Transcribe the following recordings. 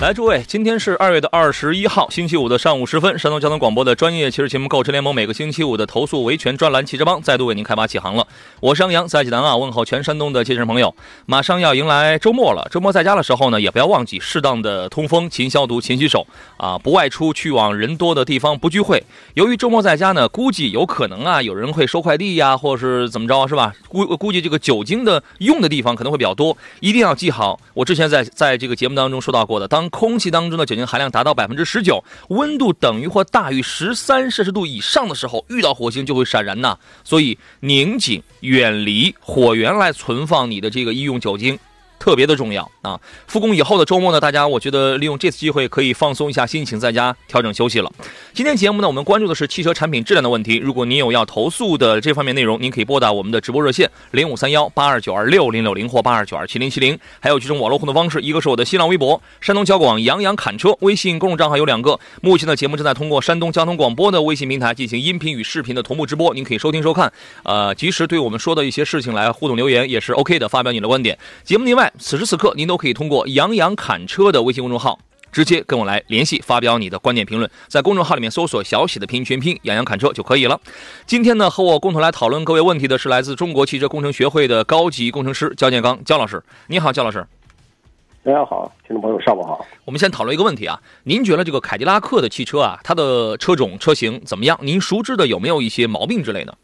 来，诸位，今天是二月的二十一号，星期五的上午时分，山东交通广播的专业汽车节目《购车联盟》每个星期五的投诉维权专栏《汽车帮》再度为您开拔起航了。我是杨洋，在济南啊，问候全山东的汽车朋友。马上要迎来周末了，周末在家的时候呢，也不要忘记适当的通风、勤消毒、勤洗手啊，不外出，去往人多的地方，不聚会。由于周末在家呢，估计有可能啊，有人会收快递呀，或者是怎么着，是吧？估估计这个酒精的用的地方可能会比较多，一定要记好。我之前在在这个节目当中说到过的，当空气当中的酒精含量达到百分之十九，温度等于或大于十三摄氏度以上的时候，遇到火星就会闪燃呐。所以拧紧，远离火源来存放你的这个医用酒精。特别的重要。啊！复工以后的周末呢，大家我觉得利用这次机会可以放松一下心情，在家调整休息了。今天节目呢，我们关注的是汽车产品质量的问题。如果您有要投诉的这方面内容，您可以拨打我们的直播热线零五三幺八二九二六零六零或八二九二七零七零，还有几种网络互动方式，一个是我的新浪微博山东交广杨洋侃车，微信公众账号有两个。目前的节目正在通过山东交通广播的微信平台进行音频与视频的同步直播，您可以收听收看。呃，及时对我们说的一些事情来互动留言也是 OK 的，发表你的观点。节目另外。此时此刻，您都可以通过“杨洋侃车”的微信公众号直接跟我来联系，发表你的观点评论。在公众号里面搜索小喜的拼音全拼“杨洋侃车”就可以了。今天呢，和我共同来讨论各位问题的是来自中国汽车工程学会的高级工程师焦建刚焦老师。你好，焦老师。大家好，听众朋友，上午好。我们先讨论一个问题啊，您觉得这个凯迪拉克的汽车啊，它的车种车型怎么样？您熟知的有没有一些毛病之类的？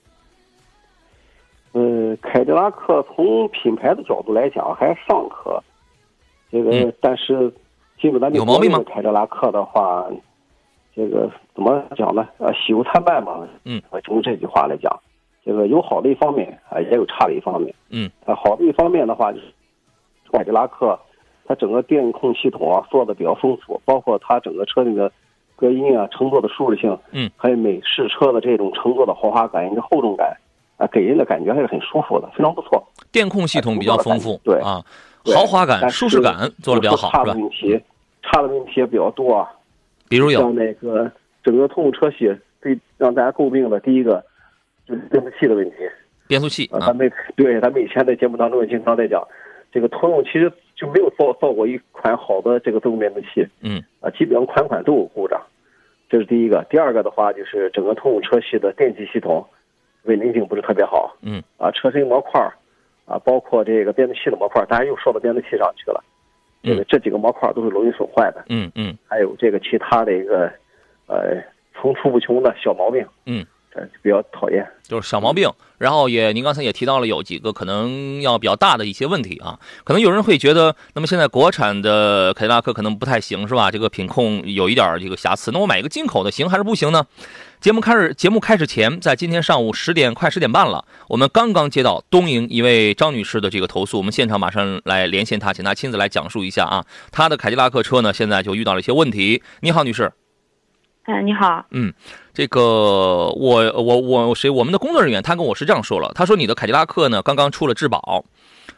呃，凯迪拉克从品牌的角度来讲还尚可，这个但是进入咱有毛病吗？凯迪拉克的话，这个怎么讲呢？呃，喜忧参半嘛。嗯，从这句话来讲，这个有好的一方面啊，也有差的一方面。嗯，啊，好的一方面的话，就是凯迪拉克它整个电控系统啊做的比较丰富，包括它整个车内的隔音啊、乘坐的舒适性，嗯，还有美式车的这种乘坐的豪华感、一个厚重感。啊，给人的感觉还是很舒服的，非常不错。电控系统比较丰富，对啊，豪华感、舒适感做的比较好，差的问题，差的问题也比较多啊。比如有像那个整个通用车系最让大家诟病的第一个就是变速器的问题。变速器啊，咱们对咱们以前在节目当中也经常在讲，这个通用其实就没有造造过一款好的这个自动变速器。嗯啊，基本上款款都有故障，这是第一个。第二个的话就是整个通用车系的电气系统。稳定性不是特别好，嗯，啊，车身模块啊，包括这个变速器的模块当然又说到变速器上去了，嗯，这几个模块都是容易损坏的，嗯嗯，还有这个其他的一个，呃，层出不穷的小毛病，比较讨厌，就是小毛病。然后也，您刚才也提到了有几个可能要比较大的一些问题啊，可能有人会觉得，那么现在国产的凯迪拉克可能不太行，是吧？这个品控有一点这个瑕疵，那我买一个进口的行还是不行呢？节目开始，节目开始前，在今天上午十点快十点半了，我们刚刚接到东营一位张女士的这个投诉，我们现场马上来连线她，请她亲自来讲述一下啊，她的凯迪拉克车呢，现在就遇到了一些问题。你好，女士。哎，你好。嗯，这个我我我谁？我们的工作人员他跟我是这样说了，他说你的凯迪拉克呢刚刚出了质保，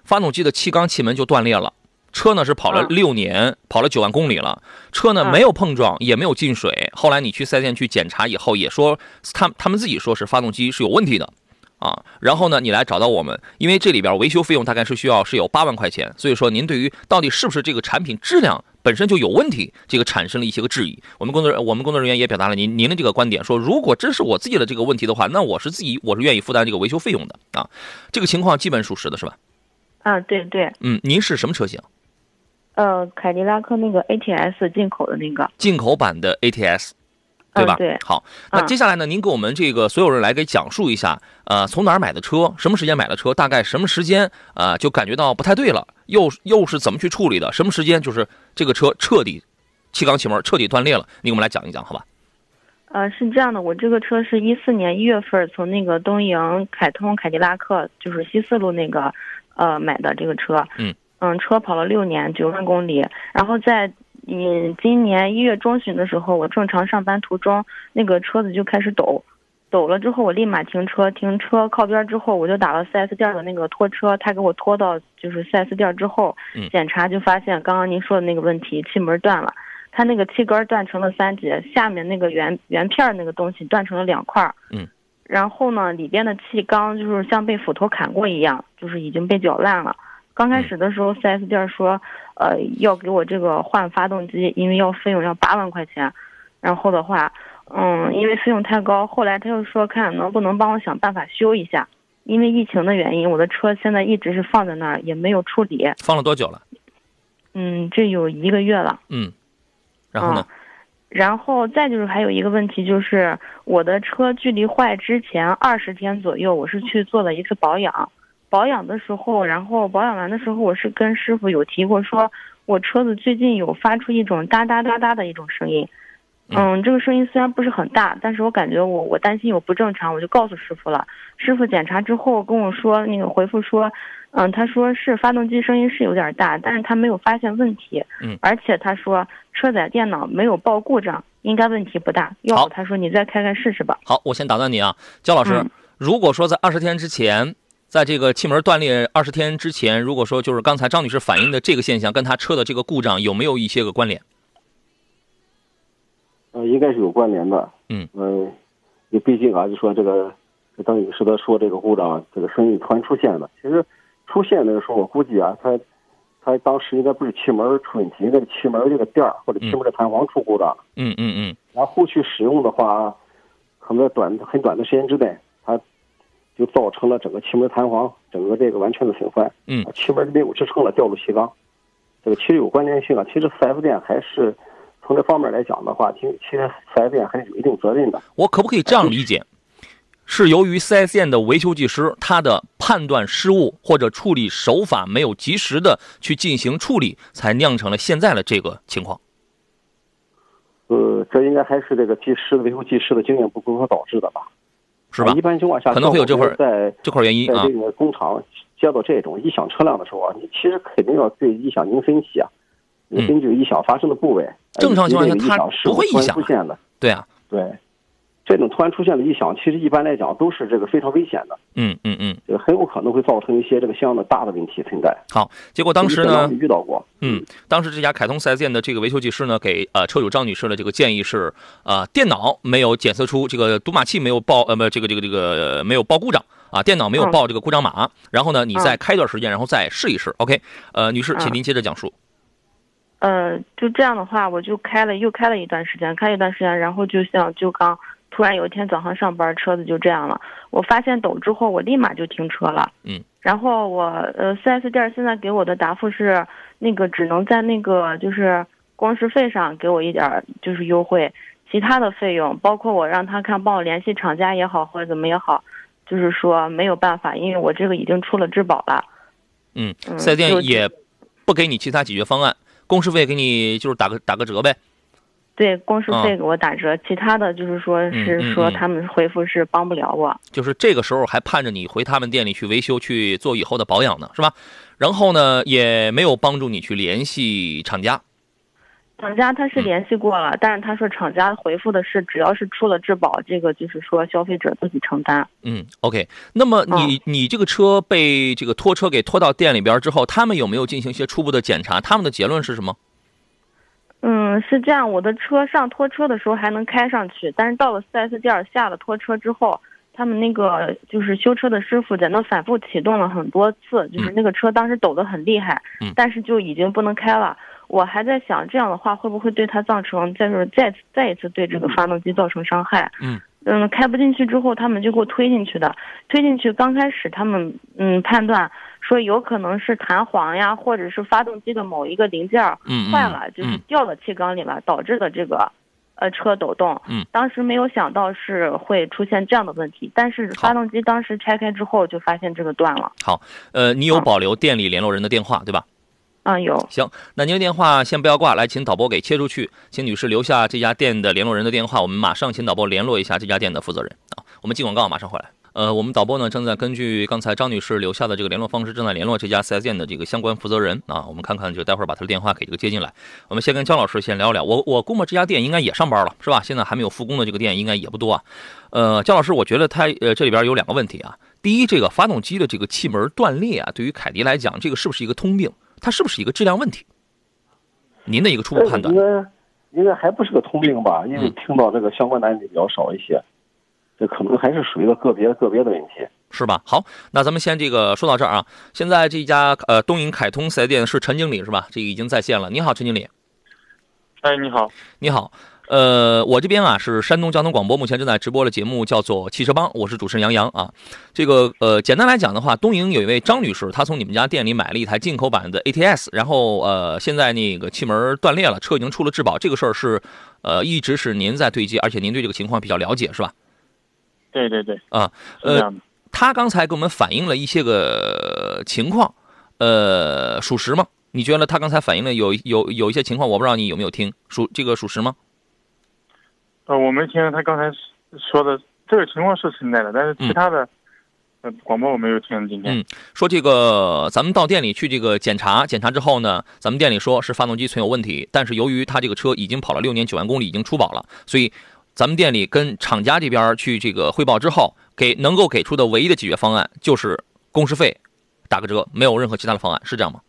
发动机的气缸气门就断裂了。车呢是跑了六年，跑了九万公里了。车呢没有碰撞，也没有进水。后来你去四 S 店去检查以后，也说他他们自己说是发动机是有问题的，啊。然后呢，你来找到我们，因为这里边维修费用大概是需要是有八万块钱，所以说您对于到底是不是这个产品质量本身就有问题，这个产生了一些个质疑。我们工作我们工作人员也表达了您您的这个观点，说如果真是我自己的这个问题的话，那我是自己我是愿意负担这个维修费用的啊。这个情况基本属实的是吧？啊，对对。嗯，您是什么车型？呃，凯迪拉克那个 ATS 进口的那个进口版的 ATS，对吧？对。好，那接下来呢，您给我们这个所有人来给讲述一下，呃，从哪儿买的车，什么时间买的车，大概什么时间啊，就感觉到不太对了，又又是怎么去处理的？什么时间就是这个车彻底气缸气门彻底断裂了？你给我们来讲一讲，好吧？呃，是这样的，我这个车是一四年一月份从那个东营凯通凯迪拉克，就是西四路那个，呃，买的这个车。嗯嗯，车跑了六年，九万公里。然后在嗯今年一月中旬的时候，我正常上班途中，那个车子就开始抖，抖了之后我立马停车，停车靠边之后，我就打了 4S 店的那个拖车，他给我拖到就是 4S 店之后，嗯检查就发现刚刚您说的那个问题，气门断了。它那个气杆断成了三节，下面那个圆圆片儿那个东西断成了两块。然后呢，里边的气缸就是像被斧头砍过一样，就是已经被搅烂了。刚开始的时候，4S 店说，呃，要给我这个换发动机，因为要费用要八万块钱。然后的话，嗯，因为费用太高，后来他又说看能不能帮我想办法修一下。因为疫情的原因，我的车现在一直是放在那儿，也没有处理。放了多久了？嗯，这有一个月了。嗯，然后呢？然后再就是还有一个问题，就是我的车距离坏之前二十天左右，我是去做了一次保养。保养的时候，然后保养完的时候，我是跟师傅有提过，说我车子最近有发出一种哒哒哒哒的一种声音。嗯，这个声音虽然不是很大，但是我感觉我我担心有不正常，我就告诉师傅了。师傅检查之后跟我说，那个回复说，嗯，他说是发动机声音是有点大，但是他没有发现问题。嗯，而且他说车载电脑没有报故障，应该问题不大。要好不他说你再开开试试吧。好，我先打断你啊，焦老师，嗯如果说在二十天之前，在这个气门断裂二十天之前，如果说就是刚才张女士反映的这个现象，跟她车的这个故障有没有一些个关联？呃，应该是有关联的。嗯，呃，你毕竟啊，就说这个，这当女士她说这个故障，这个声音突然出现了。其实出现那个时候，我估计啊，她她当时应该不是气门出问题，应该是气门这个垫儿或者气门的弹簧出故障。嗯嗯嗯，然后后续使用的话，可能在短很短的时间之内，它就造成了整个气门弹簧整个这个完全的损坏。嗯啊，气门没有支撑了，掉入气缸。这个其实有关联性啊。其实四 S 店还是从这方面来讲的话，其实其实 4S 店还是有一定责任的。我可不可以这样理解？是由于 4S 店的维修技师他的判断失误或者处理手法没有及时的去进行处理，才酿成了现在的这个情况。呃，这应该还是这个技师的维修技师的经验不足所导致的吧？是吧啊一？般情况下，可能会有这块在这块原因啊在这，个工厂接到这种异响车辆的时候啊，你其实肯定要对异响进行分析啊。你根据异响发生的部位，正常情况下它不会异响啊出现的。对啊，对，这种突然出现的异响，其实一般来讲都是这个非常危险的，嗯嗯嗯，这个很有可能会造成一些这个相应的大的问题存在。好，结果当时呢遇到过，嗯，当时这家凯通四 S 店的这个维修技师呢，给呃车主张女士的这个建议是，呃，电脑没有检测出这个读码器没有报，呃，不，这个这个这个呃没有报故障啊，电脑没有嗯报这个故障码。然后呢，你嗯再开一段时间，然后再试一试。OK，呃，女士，请嗯您接着讲述。呃，就这样的话，我就开了又开了一段时间，开一段时间，然后就像就刚突然有一天早上上班，车子就这样了。我发现抖之后，我立马就停车了。嗯。然后我呃，4S 店现在给我的答复是，那个只能在那个就是工时费上给我一点就是优惠，其他的费用，包括我让他看帮我联系厂家也好或者怎么也好，就是说没有办法，因为我这个已经出了质保了。嗯嗯，4S 店也不给你其他解决方案，工时费给你就是打个打个折呗。对，工时费给我打折，其他的就是说嗯是说他们回复是帮不了我。就是这个时候还盼着你回他们店里去维修、去做以后的保养呢，是吧？然后呢，也没有帮助你去联系厂家。厂家他嗯是联系过了，但是他说厂家回复的是只要是出了质保，这个就是说消费者自己承担。嗯，OK。那么你、你这个车被这个拖车给拖到店里边之后，他们有没有进行一些初步的检查？他们的结论是什么？嗯，是这样，我的车上拖车的时候还能开上去，但是到了 4S 店下了拖车之后，他们那个就是修车的师傅在那反复启动了很多次，就是那个车当时抖得很厉害，嗯但是就已经不能开了。我还在想，这样的话会不会对它造成再是再次再一次对这个发动机造成伤害？嗯嗯，开不进去之后，他们就给我推进去的。推进去刚开始，他们嗯判断说有可能是弹簧呀，或者是发动机的某一个零件儿嗯，嗯坏了，就是嗯掉到气缸里了，导致的这个呃车抖动。嗯，当时没有想到是会出现这样的问题，但是发动机当时拆开之后就发现这个断了。好呃，你有嗯保留店里联络人的电话对吧？嗯，有。行，那您的电话先不要挂，来，请导播给切出去，请女士留下这家店的联络人的电话，我们马上请导播联络一下这家店的负责人啊。我们进广告，马上回来。呃，我们导播呢正在根据刚才张女士留下的这个联络方式，正在联络这家 4S 店的这个相关负责人啊。我们看看，就待会儿把他的电话给这个接进来。我们先跟姜老师先聊聊。我我估摸这家店应该也上班了，是吧？现在还没有复工的这个店应该也不多啊。呃，姜老师，我觉得他呃这里边有两个问题啊。第一，这个发动机的这个气门断裂啊，对于凯迪来讲，这个是不是一个通病？它是不是一个质量问题？您的一个初步判断？应该应该还不是个通病吧？因为听到这个相关的案例比较少一些，这可能还是属于个个别个别的问题。是吧？好，那咱们先这个说到这儿啊。现在这家呃东营凯通四 S 店是陈经理是吧？这个已经在线了。你好，陈经理。哎，你好，你好。呃，我这边啊是山东交通广播，目前正在直播的节目叫做《汽车帮》，我是主持人杨洋啊。这个呃，简单来讲的话，东营有一位张女士，她从你们家店里买了一台进口版的 ATS，然后呃，现在那个气门断裂了，车已经出了质保，这个事儿是呃一直是您在对接，而且您对这个情况比较了解是吧？对对对，啊，呃，她刚才给我们反映了一些个情况，呃，属实吗？你觉得她刚才反映的有有有一些情况，我不知道你有没有听，属这个属实吗？呃，我没听他刚才说的这个情况是存在的，但是其他的，呃，广播我没有听。今天，嗯，说这个咱们到店里去这个检查，检查之后呢，咱们店里说是发动机存有问题，但是由于他这个车已经跑了六年九万公里，已经出保了，所以咱们店里跟厂家这边去这个汇报之后，给能够给出的唯一的解决方案就是工时费打个折，没有任何其他的方案，是这样吗？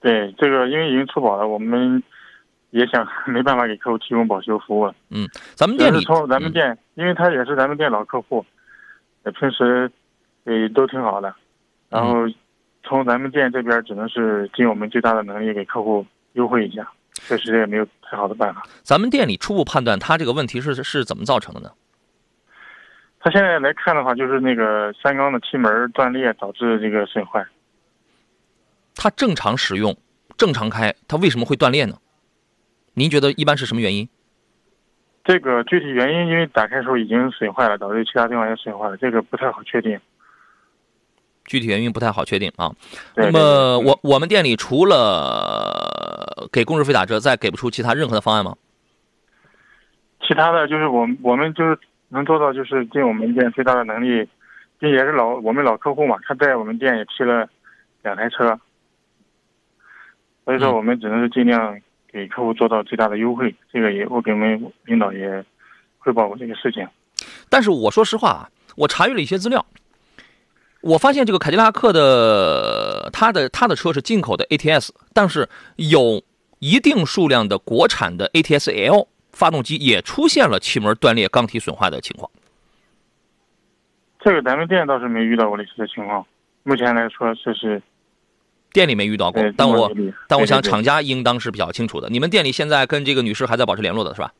对，这个因为已经出保了，我们。也想没办法给客户提供保修服务。嗯，咱们店里从咱们店，因为他也是咱们店老客户，平时也都挺好的。然后从咱们店这边，只能是尽我们最大的能力给客户优惠一下，确实也没有太好的办法。咱们店里初步判断，他这个问题是是怎么造成的呢？他现在来看的话，就是那个三缸的气门断裂导致这个损坏。他正常使用、正常开，他为什么会断裂呢？您觉得一般是什么原因？这个具体原因，因为打开的时候已经损坏了，导致其他地方也损坏了，这个不太好确定。具体原因不太好确定啊。那么我我们店里除了给工时费打折，再给不出其他任何的方案吗？其他的就是我我们就是能做到，就是尽我们店最大的能力，并且是老我们老客户嘛，他在我们店也提了两台车，所以说我们只能是尽量。给客户做到最大的优惠，这个也我给我们领导也汇报过这个事情。但是我说实话啊，我查阅了一些资料，我发现这个凯迪拉克的它的它的车是进口的 ATS，但是有一定数量的国产的 ATS-L 发动机也出现了气门断裂、缸体损坏的情况。这个咱们店倒是没遇到过类似的情况，目前来说这是。店里没遇到过，但我但我想厂家应当是比较清楚的。你们店里现在跟这个女士还在保持联络的是吧？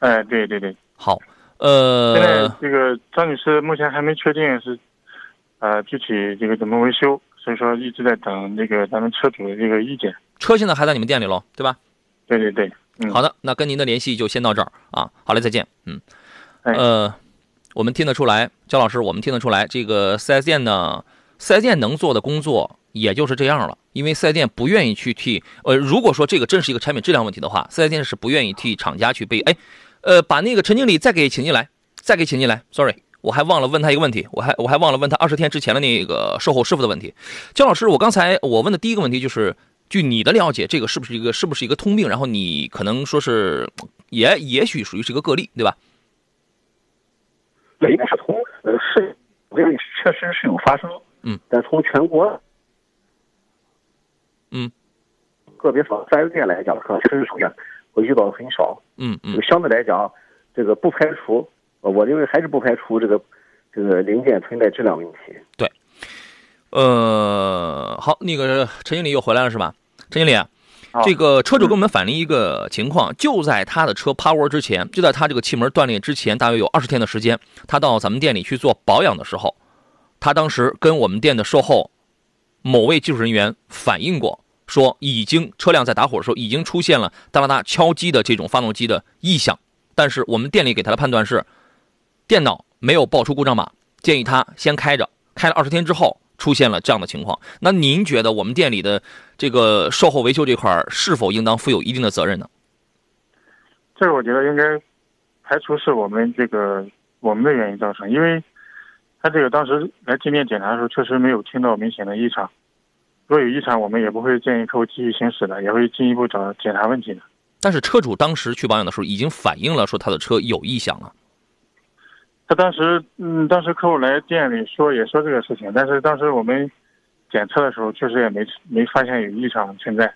哎，对对对，好，呃，现在这个张女士目前还没确定是，呃，具体这个怎么维修，所以说一直在等这个咱们车主的这个意见。车现在还在你们店里喽，对吧？对对对，嗯，好的，那跟您的联系就先到这儿啊，好嘞，再见，嗯，呃，我们听得出来，焦老师，我们听得出来，这个四 S 店呢，四 S 店能做的工作。也就是这样了，因为四 S 店不愿意去替，呃，如果说这个真是一个产品质量问题的话，四 S 店是不愿意替厂家去背。哎，呃，把那个陈经理再给请进来，再给请进来。Sorry，我还忘了问他一个问题，我还我还忘了问他二十天之前的那个售后师傅的问题。焦老师，我刚才我问的第一个问题就是，据你的了解，这个是不是一个是不是一个通病？然后你可能说是，也也许属于是一个个例，对吧？那应该是通，呃，是，我认为确实是有发生，嗯，但从全国。嗯，个别说四 S 店来讲，可能确实出现我遇到的很少。嗯嗯，相对来讲，这个不排除，我认为还是不排除这个这个零件存在质量问题。对，呃，好，那个陈经理又回来了是吧？陈经理，这个车主给我们反映一个情况，就在他的车趴窝之前，就在他这个气门断裂之前，大约有二十天的时间，他到咱们店里去做保养的时候，他当时跟我们店的售后。某位技术人员反映过，说已经车辆在打火的时候已经出现了哒哒哒敲击的这种发动机的异响，但是我们店里给他的判断是，电脑没有报出故障码，建议他先开着，开了二十天之后出现了这样的情况。那您觉得我们店里的这个售后维修这块是否应当负有一定的责任呢？这个我觉得应该排除是我们这个我们的原因造成，因为他这个当时来进店检查的时候，确实没有听到明显的异常。如果有异常，我们也不会建议客户继续行驶的，也会进一步找检查问题的。但是车主当时去保养的时候，已经反映了说他的车有异响了。他当时，嗯，当时客户来店里说也说这个事情，但是当时我们检测的时候，确实也没没发现有异常存在。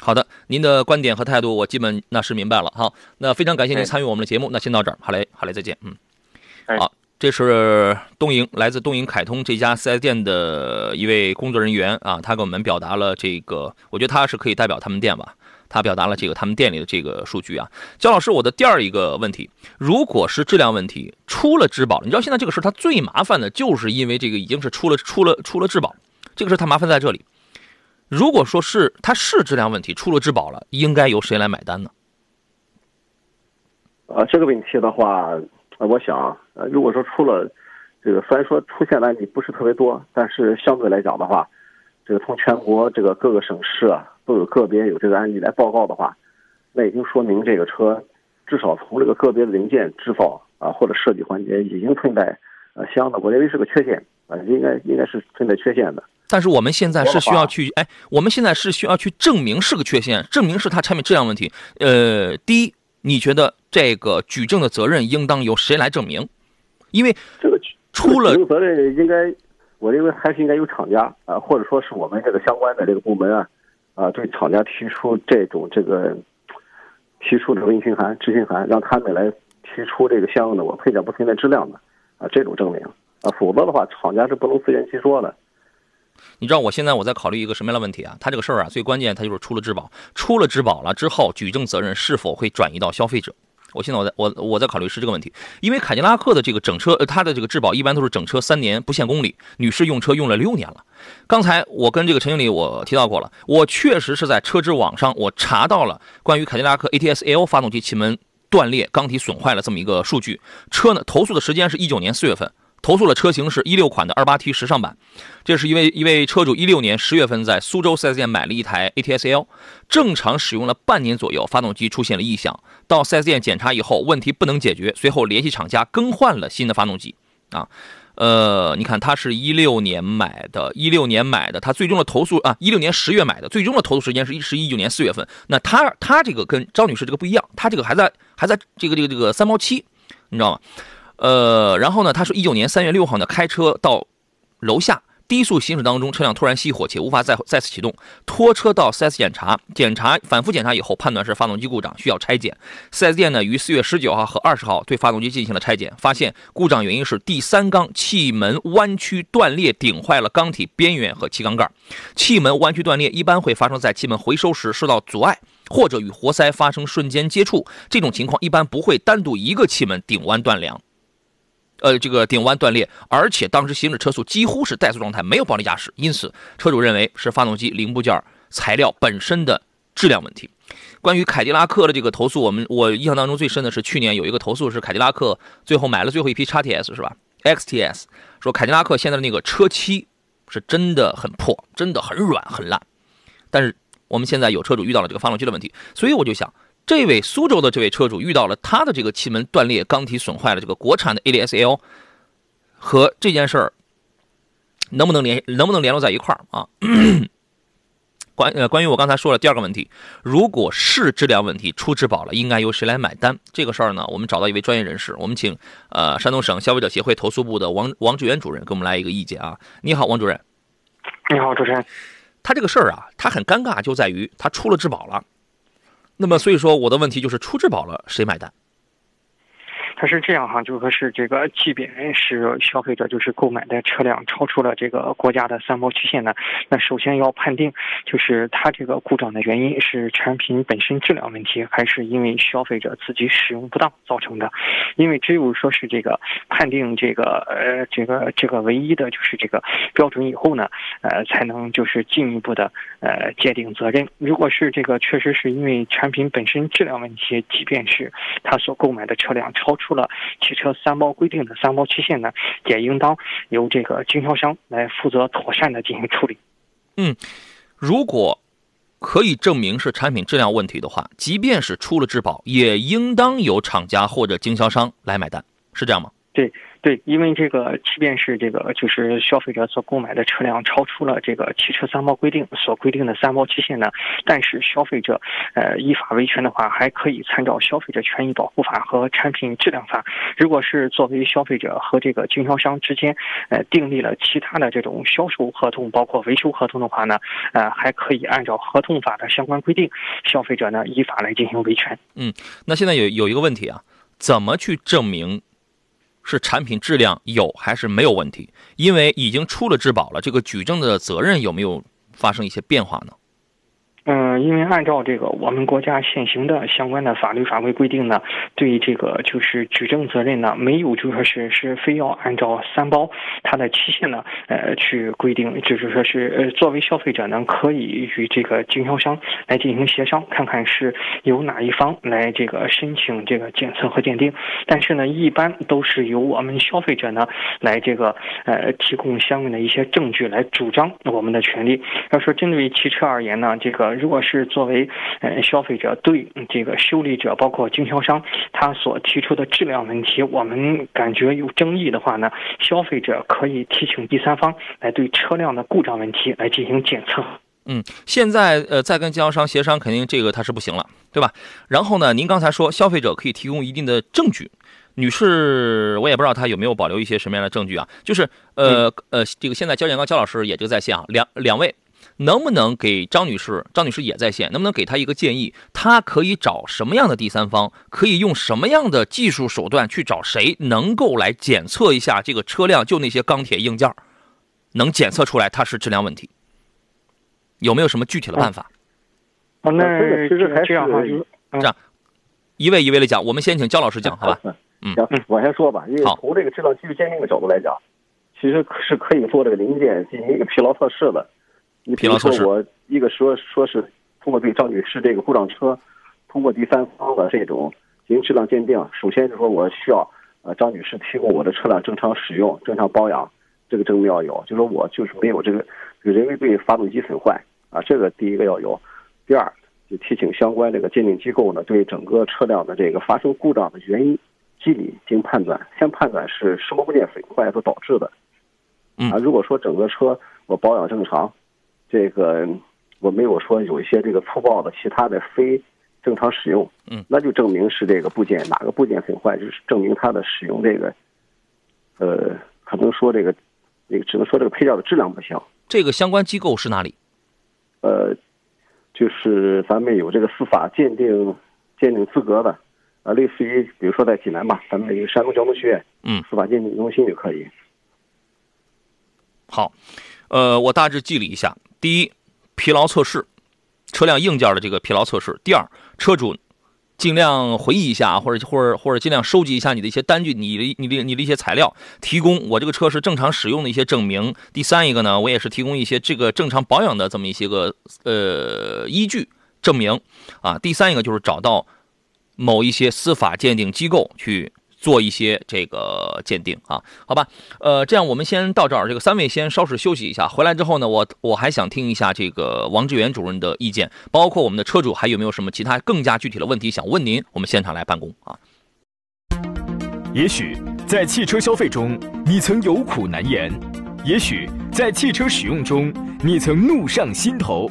好的，您的观点和态度我基本那是明白了。好，那非常感谢您参与我们的节目。那先到这儿，好嘞，好嘞，再见。嗯，好，这是东营来自东营凯通这家四 S 店的一位工作人员啊，他给我们表达了这个，我觉得他是可以代表他们店吧。他表达了这个他们店里的这个数据啊，焦老师，我的第二一个问题，如果是质量问题出了质保，你知道现在这个事它最麻烦的就是因为这个已经是出了出了出了质保，这个事它麻烦在这里。如果说是它是质量问题出了质保了，应该由谁来买单呢？啊，这个问题的话，我想，呃，如果说出了这个，虽然说出现的案例不是特别多，但是相对来讲的话，这个从全国这个各个省市啊。都有个别有这个案例来报告的话，那已经说明这个车至少从这个个别的零件制造啊或者设计环节已经存在呃相当，我认为是个缺陷啊，应该应该是存在缺陷的。但是我们现在是需要去哎，我们现在是需要去证明是个缺陷，证明是它产品质量问题。呃，第一，你觉得这个举证的责任应当由谁来证明？因为这个出了责任应该，我认为还是应该由厂家啊，或者说是我们这个相关的这个部门啊。啊，对厂家提出这种这个，提出这个问询函、质询函，让他们来提出这个相应的我配件不存在质量的啊这种证明啊，否则的话，厂家是不能自圆其说的。你知道我现在我在考虑一个什么样的问题啊？他这个事儿啊，最关键他就是出了质保，出了质保了之后，举证责任是否会转移到消费者？我现在我在我我在考虑是这个问题，因为凯迪拉克的这个整车，呃，它的这个质保一般都是整车三年不限公里，女士用车用了六年了。刚才我跟这个陈经理我提到过了，我确实是在车之网上我查到了关于凯迪拉克 ATS L 发动机气门断裂、缸体损坏了这么一个数据。车呢投诉的时间是一九年四月份。投诉的车型是一六款的二八 T 时尚版，这是一位一位车主一六年十月份在苏州 4S 店买了一台 ATS-L，正常使用了半年左右，发动机出现了异响，到 4S 店检查以后，问题不能解决，随后联系厂家更换了新的发动机。啊，呃，你看他是一六年买的，一六年买的，他最终的投诉啊，一六年十月买的，最终的投诉时间是一是一九年四月份。那他他这个跟张女士这个不一样，他这个还在还在这个这个这个三毛七，你知道吗？呃，然后呢？他说，一九年三月六号呢，开车到楼下低速行驶当中，车辆突然熄火且无法再再次启动，拖车到 4S 检查，检查反复检查以后，判断是发动机故障，需要拆检。4S 店呢于四月十九号和二十号对发动机进行了拆检，发现故障原因是第三缸气门弯曲断裂，顶坏了缸体边缘和气缸盖。气门弯曲断裂一般会发生在气门回收时受到阻碍，或者与活塞发生瞬间接触，这种情况一般不会单独一个气门顶弯断梁。呃，这个顶弯断裂，而且当时行驶车速几乎是怠速状态，没有暴力驾驶，因此车主认为是发动机零部件材料本身的质量问题。关于凯迪拉克的这个投诉，我们我印象当中最深的是去年有一个投诉是凯迪拉克最后买了最后一批 x T S 是吧？X T S 说凯迪拉克现在的那个车漆是真的很破，真的很软很烂。但是我们现在有车主遇到了这个发动机的问题，所以我就想。这位苏州的这位车主遇到了他的这个气门断裂、缸体损坏了，这个国产的 ADS-L 和这件事儿能不能联能不能联络在一块儿啊？关呃，关于我刚才说的第二个问题，如果是质量问题出质保了，应该由谁来买单？这个事儿呢，我们找到一位专业人士，我们请呃山东省消费者协会投诉部的王王志远主任给我们来一个意见啊。你好，王主任。你好，主持人。他这个事儿啊，他很尴尬，就在于他出了质保了。那么，所以说我的问题就是出质保了，谁买单？它是这样哈，就是说是这个，即便是消费者就是购买的车辆超出了这个国家的三包期限呢，那首先要判定，就是它这个故障的原因是产品本身质量问题，还是因为消费者自己使用不当造成的？因为只有说是这个判定这个呃这个这个唯一的就是这个标准以后呢，呃才能就是进一步的呃界定责任。如果是这个确实是因为产品本身质量问题，即便是他所购买的车辆超出。出了汽车三包规定的三包期限呢，也应当由这个经销商来负责妥善的进行处理。嗯，如果可以证明是产品质量问题的话，即便是出了质保，也应当由厂家或者经销商来买单，是这样吗？对。对，因为这个，即便是这个，就是消费者所购买的车辆超出了这个汽车三包规定所规定的三包期限呢，但是消费者，呃，依法维权的话，还可以参照《消费者权益保护法》和《产品质量法》。如果是作为消费者和这个经销商之间，呃，订立了其他的这种销售合同，包括维修合同的话呢，呃，还可以按照合同法的相关规定，消费者呢依法来进行维权。嗯，那现在有有一个问题啊，怎么去证明？是产品质量有还是没有问题？因为已经出了质保了，这个举证的责任有没有发生一些变化呢？嗯，因为按照这个我们国家现行的相关的法律法规规定呢，对这个就是举证责任呢，没有就说是是非要按照三包它的期限呢，呃，去规定，就是说是呃，作为消费者呢，可以与这个经销商来进行协商，看看是由哪一方来这个申请这个检测和鉴定。但是呢，一般都是由我们消费者呢来这个呃提供相应的一些证据来主张我们的权利。要说针对于汽车而言呢，这个。如果是作为呃消费者对这个修理者，包括经销商他所提出的质量问题，我们感觉有争议的话呢，消费者可以提请第三方来对车辆的故障问题来进行检测。嗯，现在呃再跟经销商协商，肯定这个他是不行了，对吧？然后呢，您刚才说消费者可以提供一定的证据，女士，我也不知道他有没有保留一些什么样的证据啊？就是呃呃，这个现在焦建刚焦老师也就在线啊，两两位。能不能给张女士？张女士也在线，能不能给她一个建议？她可以找什么样的第三方？可以用什么样的技术手段去找谁能够来检测一下这个车辆？就那些钢铁硬件，能检测出来它是质量问题？有没有什么具体的办法？啊，那其实还是这样哈，这样一位一位的讲。我们先请焦老师讲，好吧？嗯，行，我先说吧。因为从这个质量技术鉴定的角度来讲，其实是可以做这个零件进行一个疲劳测试的。你比如说，我一个说说是通过对张女士这个故障车，通过第三方的这种进行质量鉴定。首先就说，我需要呃张女士提供我的车辆正常使用、正常保养，这个证明要有。就说我就是没有这个人为对发动机损坏啊，这个第一个要有。第二，就提醒相关这个鉴定机构呢，对整个车辆的这个发生故障的原因、机理进行判断，先判断是什么部件损坏所导致的。啊，如果说整个车我保养正常。这个我没有说有一些这个粗暴的其他的非正常使用，嗯，那就证明是这个部件哪个部件损坏，就是证明它的使用这个，呃，可能说这个，这个只能说这个配件的质量不行。这个相关机构是哪里？呃，就是咱们有这个司法鉴定鉴定资格的，啊，类似于比如说在济南吧，咱们有山东交通学院，嗯，司法鉴定中心就可以。好，呃，我大致记了一下。第一，疲劳测试，车辆硬件的这个疲劳测试。第二，车主尽量回忆一下，或者或者或者尽量收集一下你的一些单据，你的你的你的一些材料，提供我这个车是正常使用的一些证明。第三一个呢，我也是提供一些这个正常保养的这么一些个呃依据证明啊。第三一个就是找到某一些司法鉴定机构去。做一些这个鉴定啊，好吧，呃，这样我们先到这儿，这个三位先稍事休息一下，回来之后呢，我我还想听一下这个王志远主任的意见，包括我们的车主还有没有什么其他更加具体的问题想问您，我们现场来办公啊。也许在汽车消费中你曾有苦难言，也许在汽车使用中你曾怒上心头。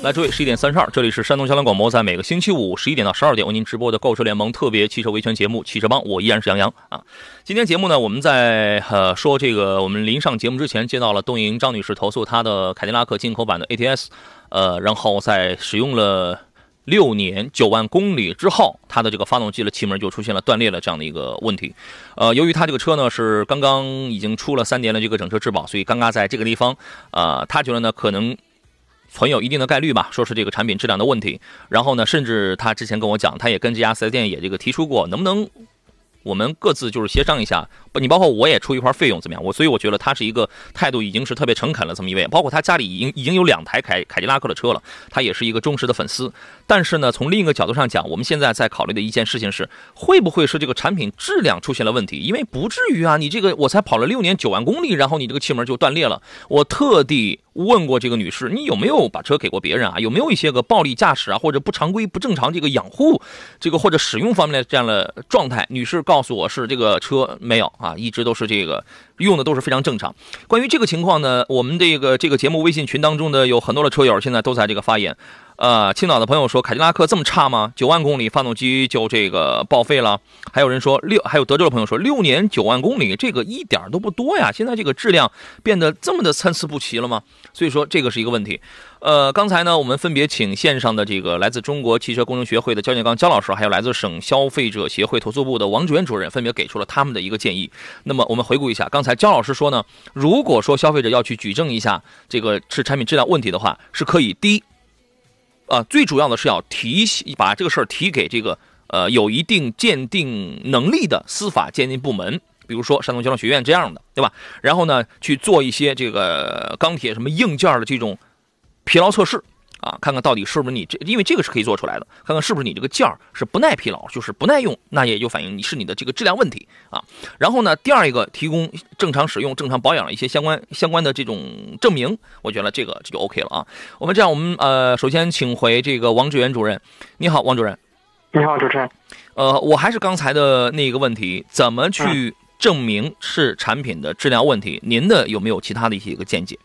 来，诸位，十一点三十二，这里是山东交通广播，在每个星期五十一点到十二点为您直播的购车联盟特别汽车维权节目《汽车帮》，我依然是杨洋啊。今天节目呢，我们在呃说这个，我们临上节目之前接到了东营张女士投诉，她的凯迪拉克进口版的 ATS，呃，然后在使用了六年九万公里之后，它的这个发动机的气门就出现了断裂了这样的一个问题。呃，由于它这个车呢是刚刚已经出了三年的这个整车质保，所以刚刚在这个地方，呃，他觉得呢可能。存有一定的概率吧，说是这个产品质量的问题。然后呢，甚至他之前跟我讲，他也跟这家四 S 店也这个提出过，能不能我们各自就是协商一下，你包括我也出一块费用怎么样？我所以我觉得他是一个态度已经是特别诚恳了这么一位，包括他家里已经已经有两台凯凯迪拉克的车了，他也是一个忠实的粉丝。但是呢，从另一个角度上讲，我们现在在考虑的一件事情是，会不会是这个产品质量出现了问题？因为不至于啊，你这个我才跑了六年九万公里，然后你这个气门就断裂了。我特地问过这个女士，你有没有把车给过别人啊？有没有一些个暴力驾驶啊，或者不常规、不正常这个养护，这个或者使用方面的这样的状态？女士告诉我是这个车没有啊，一直都是这个用的都是非常正常。关于这个情况呢，我们这个这个节目微信群当中的有很多的车友现在都在这个发言。呃，青岛的朋友说凯迪拉克这么差吗？九万公里发动机就这个报废了。还有人说六，还有德州的朋友说六年九万公里，这个一点都不多呀。现在这个质量变得这么的参差不齐了吗？所以说这个是一个问题。呃，刚才呢，我们分别请线上的这个来自中国汽车工程学会的焦建刚焦老师，还有来自省消费者协会投诉部的王志远主任，分别给出了他们的一个建议。那么我们回顾一下，刚才焦老师说呢，如果说消费者要去举证一下这个是产品质量问题的话，是可以第一。啊，最主要的是要提把这个事儿提给这个呃有一定鉴定能力的司法鉴定部门，比如说山东交通学院这样的，对吧？然后呢，去做一些这个钢铁什么硬件的这种疲劳测试。啊，看看到底是不是你这，因为这个是可以做出来的，看看是不是你这个件儿是不耐疲劳，就是不耐用，那也就反映你是你的这个质量问题啊。然后呢，第二一个提供正常使用、正常保养的一些相关相关的这种证明，我觉得这个这就 OK 了啊。我们这样，我们呃，首先请回这个王志远主任，你好，王主任。你好，主持人。呃，我还是刚才的那个问题，怎么去证明是产品的质量问题？您的有没有其他的一些个见解？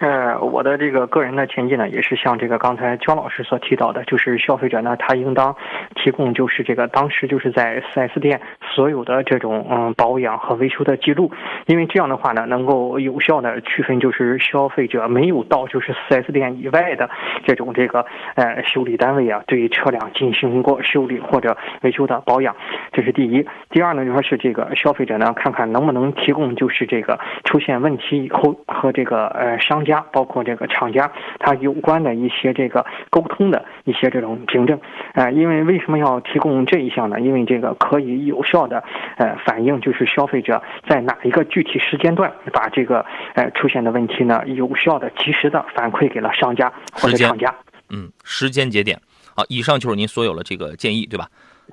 呃，我的这个个人的建议呢，也是像这个刚才焦老师所提到的，就是消费者呢，他应当提供就是这个当时就是在 4S 店所有的这种嗯保养和维修的记录，因为这样的话呢，能够有效的区分就是消费者没有到就是 4S 店以外的这种这个呃修理单位啊，对车辆进行过修理或者维修的保养，这是第一。第二呢，就说是这个消费者呢，看看能不能提供就是这个出现问题以后和这个呃商家。家包括这个厂家，他有关的一些这个沟通的一些这种凭证，呃，因为为什么要提供这一项呢？因为这个可以有效的呃反映，就是消费者在哪一个具体时间段把这个呃出现的问题呢，有效的及时的反馈给了商家或者厂家。嗯，时间节点。好，以上就是您所有的这个建议，对吧？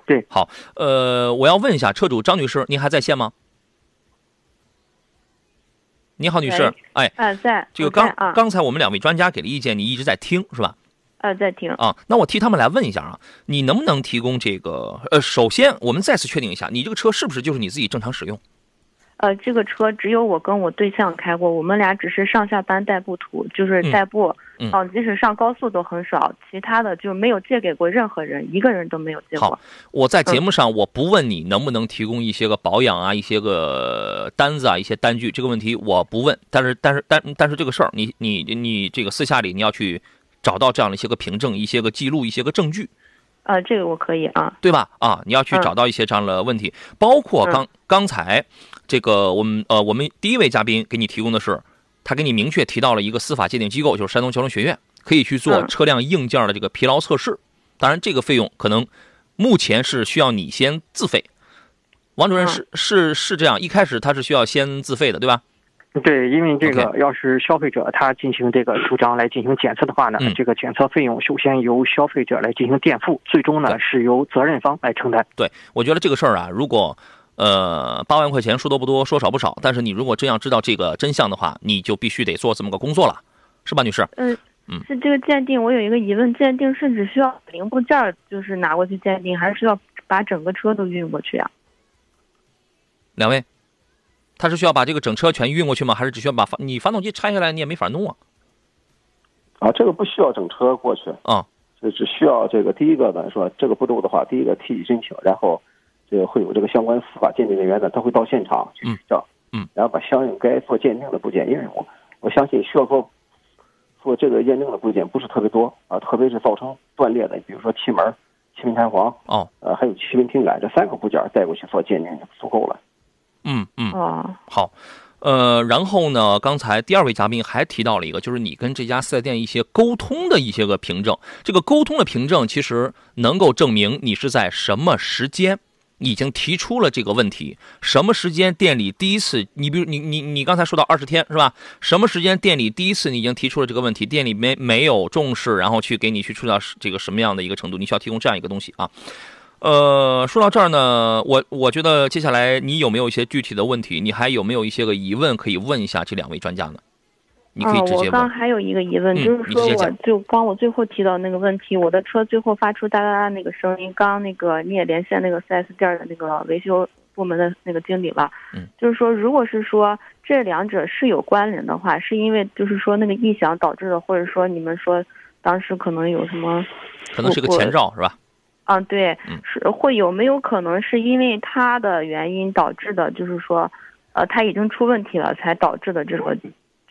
对。好，呃，我要问一下车主张女士，您还在线吗？你好，女士。哎，啊，在。这个刚刚才我们两位专家给了意见，你一直在听是吧？啊，在听。啊，那我替他们来问一下啊，你能不能提供这个？呃，首先我们再次确定一下，你这个车是不是就是你自己正常使用？呃，这个车只有我跟我对象开过，我们俩只是上下班代步途，就是代步。嗯。即使上高速都很少，其他的就没有借给过任何人，一个人都没有借过。好，我在节目上我不问你能不能提供一些个保养啊，一些个单子啊，一些单据，这个问题我不问。但是，但是，但但是这个事儿，你你你这个私下里你要去找到这样的一些个凭证、一些个记录、一些个证据。啊，这个我可以啊。对吧？啊，你要去找到一些这样的问题，包括刚刚才。这个我们呃，我们第一位嘉宾给你提供的是，他给你明确提到了一个司法鉴定机构，就是山东交通学院，可以去做车辆硬件的这个疲劳测试。当然，这个费用可能目前是需要你先自费。王主任是是是这样，一开始他是需要先自费的，对吧？对，因为这个要是消费者他进行这个主张来进行检测的话呢，这个检测费用首先由消费者来进行垫付，最终呢是由责任方来承担。对，我觉得这个事儿啊，如果。呃，八万块钱说多不多，说少不少。但是你如果真要知道这个真相的话，你就必须得做这么个工作了，是吧，女士？嗯嗯。是这个鉴定，我有一个疑问：鉴定是只需要零部件就是拿过去鉴定，还是需要把整个车都运过去啊？两位，他是需要把这个整车全运过去吗？还是只需要把发你发动机拆下来，你也没法弄啊？啊，这个不需要整车过去啊，这只需要这个第一个呢，说这个步骤的话，第一个提起申请，然后。这个会有这个相关司法鉴定人员呢，他会到现场去取证，嗯，然后把相应该做鉴定的部件，因为我我相信需要做做这个验证的部件不是特别多啊，特别是造成断裂的，比如说气门、气门弹簧，哦，呃，还有气门听感这三个部件带过去做鉴定就足够了。嗯嗯，哦，好，呃，然后呢，刚才第二位嘉宾还提到了一个，就是你跟这家四 S 店一些沟通的一些个凭证。这个沟通的凭证其实能够证明你是在什么时间已经提出了这个问题，什么时间店里第一次，你比如你你你刚才说到二十天是吧？什么时间店里第一次你已经提出了这个问题，店里没没有重视，然后去给你去处理到这个什么样的一个程度？你需要提供这样一个东西啊。呃，说到这儿呢，我我觉得接下来你有没有一些具体的问题？你还有没有一些个疑问可以问一下这两位专家呢？你可以直接嗯，我。刚还有一个疑问，嗯就是说我就刚我最后提到那个问题，我的车最后发出哒哒哒那个声音，刚那个你也连线那个 4S 店的那个维修部门的那个经理了，嗯，就是说如果是说这两者是有关联的话，是因为就是说那个异响导致的，或者说你们说当时可能有什么，可能是个前兆是吧？啊，对嗯，是会有没有可能是因为它的原因导致的，就是说，呃，它已经出问题了，才导致的这个，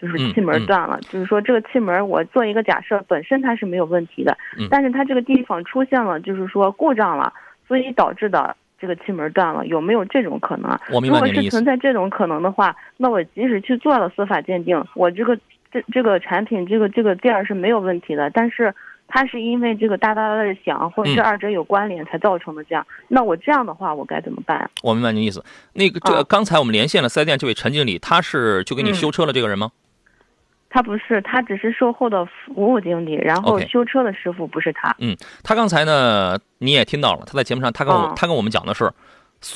就是嗯气门嗯断了。就是说这个气门，我做一个假设，本身它是没有问题的，嗯但是它这个地方出现了，就是说故障了，所以导致的这个气门断了，有没有这种可能？我明如果是存。在这种可能的话，那我即使去做了司法鉴定，我这个这这个产品这个这个店儿是没有问题的，但是它是因为这个哒哒哒的响或者嗯这二者有关联才造成的这样，那我这样的话我该怎么办？我明白您意思。那个，这啊刚才我们连线了四 S 店这位陈经理，他是就给你嗯修车的这个人吗？他不是，他只是售后的服务经理，然后修车的师傅不是他。嗯他刚才呢，你也听到了，他在节目上他跟我、哦他跟我们讲的是，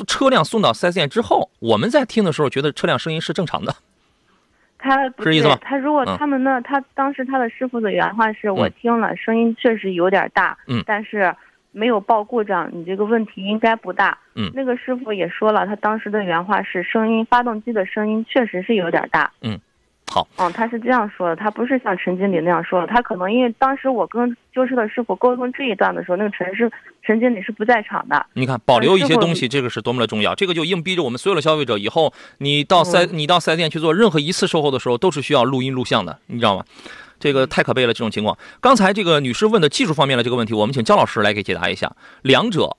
车辆送到四 S 店之后，我们在听的时候觉得车辆声音是正常的。他不是意思吗他如果嗯他们那、他当时他的师傅的原话是我嗯听了，声音确实有点大，嗯但是没有报故障，你这个问题应该不大。嗯那个师傅也说了，他当时的原话是声音，发动机的声音确实是有点大。嗯，好，嗯，他是这样说的，他不是像陈经理那样说的，他可能因为当时我跟修车的师傅沟通这一段的时候，那个陈师陈经理是不在场的。你看，保留一些东西，这个是多么的重要。这个就硬逼着我们所有的消费者，以后你到四、你到四 S 店去做任何一次售后的时候，都是需要录音录像的，你知道吗？这个太可悲了，这种情况。刚才这个女士问的技术方面的这个问题，我们请焦老师来给解答一下。两者，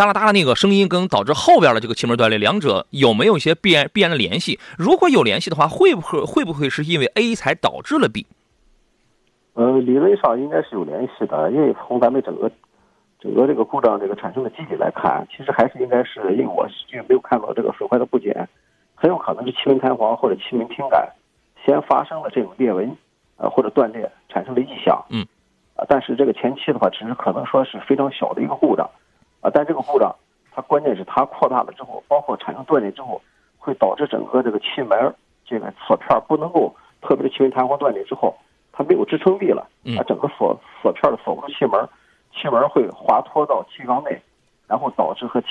哒啦哒啦那个声音跟导致后边的这个气门断裂，两者有没有一些必然必然的联系？如果有联系的话，会不会会不会是因为 A 才导致了 B？呃，理论上应该是有联系的，因为从咱们整个整个这个故障这个产生的机理来看，其实还是应该是因为我是没有看到这个损坏的部件，很有可能是气门弹簧或者气门听感先发生了这种裂纹，呃或者断裂产生的异响，嗯，啊，但是这个前期的话，只是可能说是非常小的一个故障，啊，但这个故障它关键是它扩大了之后，包括产生断裂之后，会导致整个这个气门这个锁片不能够，特别是气门弹簧断裂之后，它没有支撑力了，嗯啊，整个锁锁片的锁不住气门，气门会滑脱到气缸内，然后导致和气